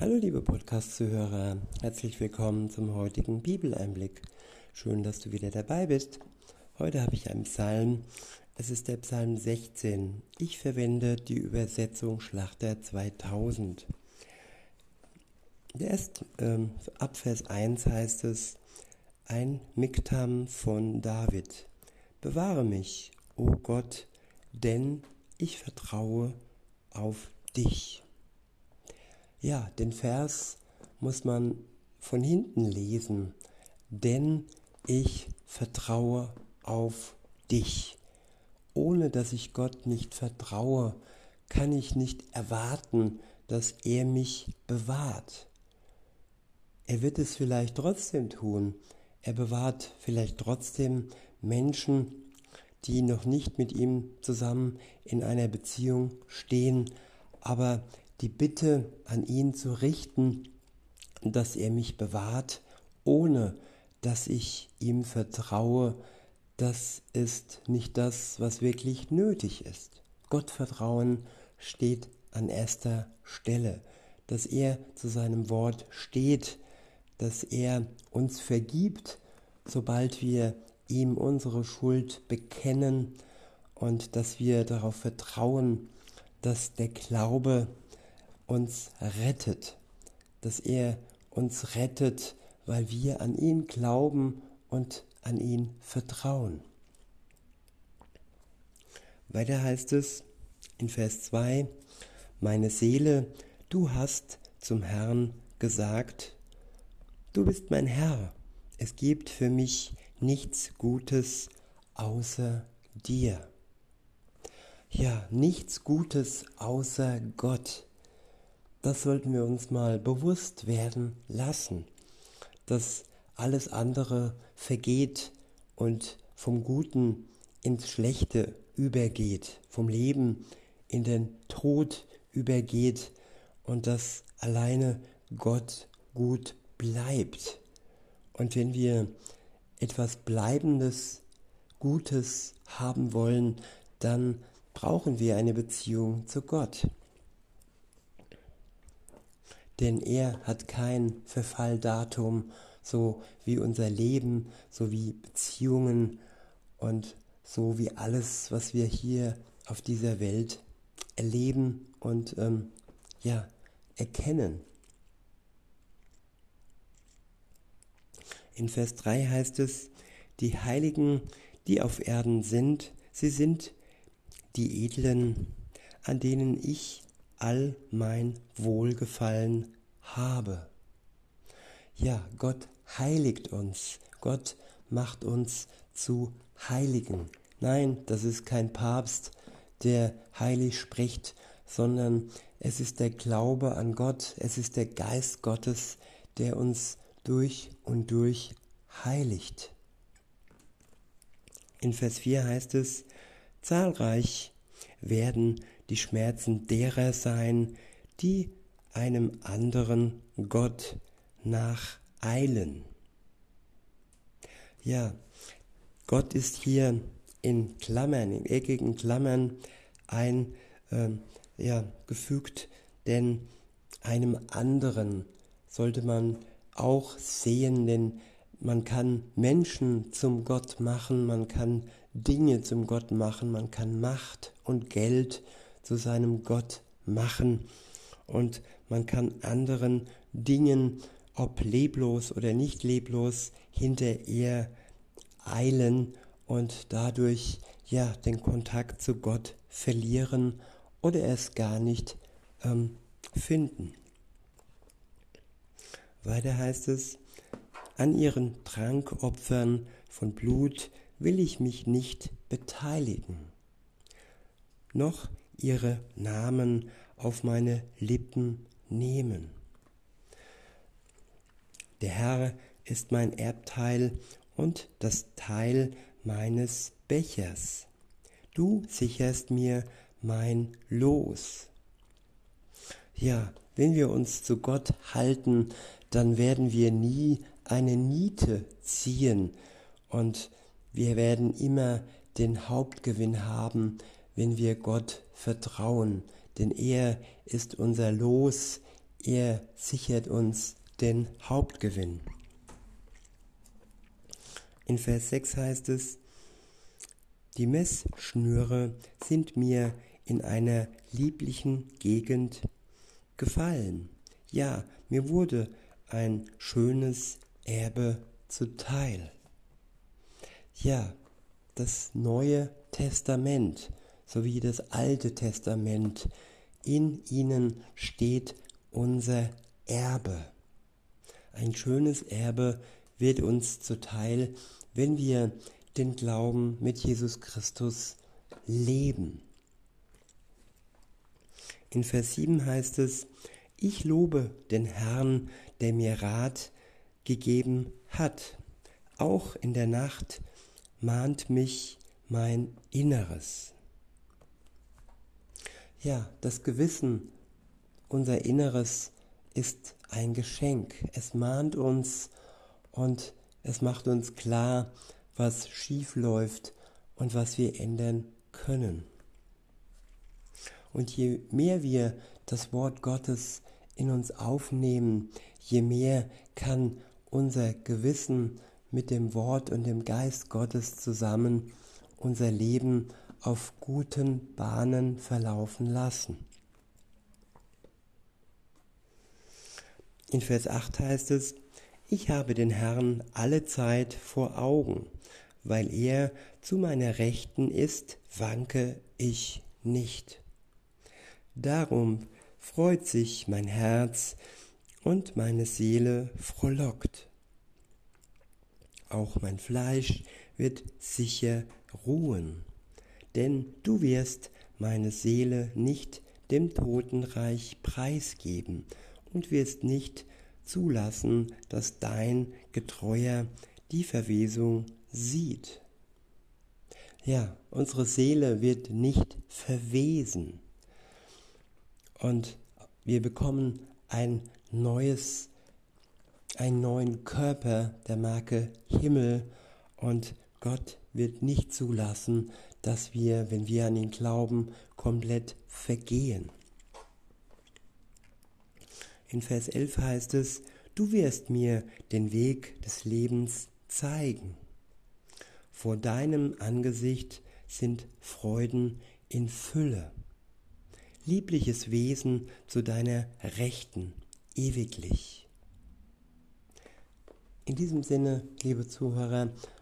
Hallo liebe Podcast-Zuhörer, herzlich willkommen zum heutigen Bibeleinblick. Schön, dass du wieder dabei bist. Heute habe ich einen Psalm. Es ist der Psalm 16. Ich verwende die Übersetzung Schlachter 2000. Erst ähm, ab Vers 1 heißt es, ein Miktam von David. Bewahre mich, o oh Gott, denn ich vertraue auf dich. Ja, den Vers muss man von hinten lesen, denn ich vertraue auf dich. Ohne dass ich Gott nicht vertraue, kann ich nicht erwarten, dass er mich bewahrt. Er wird es vielleicht trotzdem tun. Er bewahrt vielleicht trotzdem Menschen, die noch nicht mit ihm zusammen in einer Beziehung stehen, aber die Bitte an ihn zu richten, dass er mich bewahrt, ohne dass ich ihm vertraue, das ist nicht das, was wirklich nötig ist. Gottvertrauen steht an erster Stelle, dass er zu seinem Wort steht, dass er uns vergibt, sobald wir ihm unsere Schuld bekennen und dass wir darauf vertrauen, dass der Glaube uns rettet, dass er uns rettet, weil wir an ihn glauben und an ihn vertrauen. Weiter heißt es in Vers 2, meine Seele, du hast zum Herrn gesagt, du bist mein Herr, es gibt für mich nichts Gutes außer dir. Ja, nichts Gutes außer Gott. Das sollten wir uns mal bewusst werden lassen, dass alles andere vergeht und vom Guten ins Schlechte übergeht, vom Leben in den Tod übergeht und dass alleine Gott gut bleibt. Und wenn wir etwas Bleibendes, Gutes haben wollen, dann brauchen wir eine Beziehung zu Gott denn er hat kein Verfalldatum, so wie unser Leben, so wie Beziehungen und so wie alles, was wir hier auf dieser Welt erleben und ähm, ja, erkennen. In Vers 3 heißt es, die Heiligen, die auf Erden sind, sie sind die Edlen, an denen ich all mein Wohlgefallen habe. Ja, Gott heiligt uns. Gott macht uns zu Heiligen. Nein, das ist kein Papst, der heilig spricht, sondern es ist der Glaube an Gott, es ist der Geist Gottes, der uns durch und durch heiligt. In Vers 4 heißt es, zahlreich werden die Schmerzen derer sein, die einem anderen Gott nacheilen. Ja, Gott ist hier in Klammern, in eckigen Klammern ein, äh, ja, gefügt, denn einem anderen sollte man auch sehen, denn man kann Menschen zum Gott machen, man kann Dinge zum Gott machen, man kann Macht und Geld zu seinem Gott machen und man kann anderen Dingen, ob leblos oder nicht leblos, hinterher eilen und dadurch ja den Kontakt zu Gott verlieren oder es gar nicht ähm, finden. Weiter heißt es, an ihren Trankopfern von Blut will ich mich nicht beteiligen, noch ihre Namen auf meine Lippen nehmen. Der Herr ist mein Erbteil und das Teil meines Bechers. Du sicherst mir mein Los. Ja, wenn wir uns zu Gott halten, dann werden wir nie eine Niete ziehen und wir werden immer den Hauptgewinn haben, wenn wir Gott vertrauen, denn er ist unser Los, er sichert uns den Hauptgewinn. In Vers 6 heißt es, die Messschnüre sind mir in einer lieblichen Gegend gefallen. Ja, mir wurde ein schönes Erbe zuteil. Ja, das Neue Testament sowie das Alte Testament, in ihnen steht unser Erbe. Ein schönes Erbe wird uns zuteil, wenn wir den Glauben mit Jesus Christus leben. In Vers 7 heißt es, ich lobe den Herrn, der mir Rat gegeben hat. Auch in der Nacht mahnt mich mein Inneres. Ja, das Gewissen, unser Inneres ist ein Geschenk. Es mahnt uns und es macht uns klar, was schief läuft und was wir ändern können. Und je mehr wir das Wort Gottes in uns aufnehmen, je mehr kann unser Gewissen mit dem Wort und dem Geist Gottes zusammen unser Leben auf guten Bahnen verlaufen lassen. In Vers 8 heißt es, ich habe den Herrn alle Zeit vor Augen, weil er zu meiner Rechten ist, wanke ich nicht. Darum freut sich mein Herz und meine Seele frohlockt. Auch mein Fleisch wird sicher ruhen, denn du wirst meine Seele nicht dem Totenreich preisgeben und wirst nicht zulassen, dass dein Getreuer die Verwesung sieht. Ja, unsere Seele wird nicht verwesen. Und wir bekommen ein neues, einen neuen Körper der Marke Himmel und Gott wird nicht zulassen, dass wir, wenn wir an ihn glauben, komplett vergehen. In Vers 11 heißt es, du wirst mir den Weg des Lebens zeigen. Vor deinem Angesicht sind Freuden in Fülle. Liebliches Wesen zu deiner Rechten, ewiglich. In diesem Sinne, liebe Zuhörer,